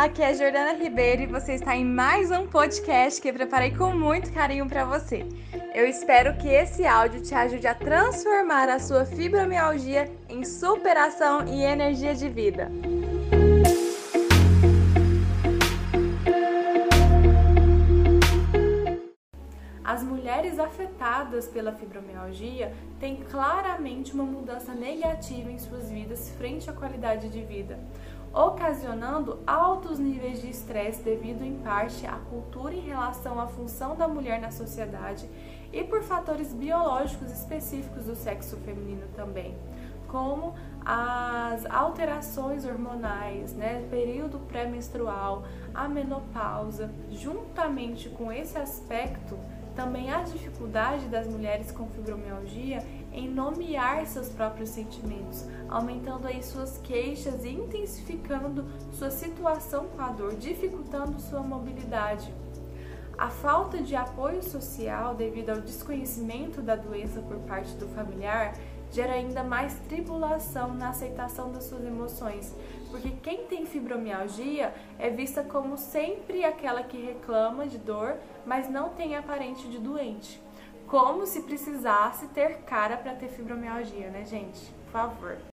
aqui é Jordana Ribeiro e você está em mais um podcast que eu preparei com muito carinho para você. Eu espero que esse áudio te ajude a transformar a sua fibromialgia em superação e energia de vida. As mulheres afetadas pela fibromialgia têm claramente uma mudança negativa em suas vidas frente à qualidade de vida, ocasionando altos níveis de estresse devido em parte à cultura em relação à função da mulher na sociedade e por fatores biológicos específicos do sexo feminino também, como as alterações hormonais, né, período pré-menstrual, a menopausa, juntamente com esse aspecto também a dificuldade das mulheres com fibromialgia em nomear seus próprios sentimentos, aumentando aí suas queixas e intensificando sua situação com a dor, dificultando sua mobilidade. A falta de apoio social devido ao desconhecimento da doença por parte do familiar gera ainda mais tribulação na aceitação das suas emoções, porque quem tem fibromialgia é vista como sempre aquela que reclama de dor, mas não tem aparente de doente. Como se precisasse ter cara para ter fibromialgia, né, gente? Por favor.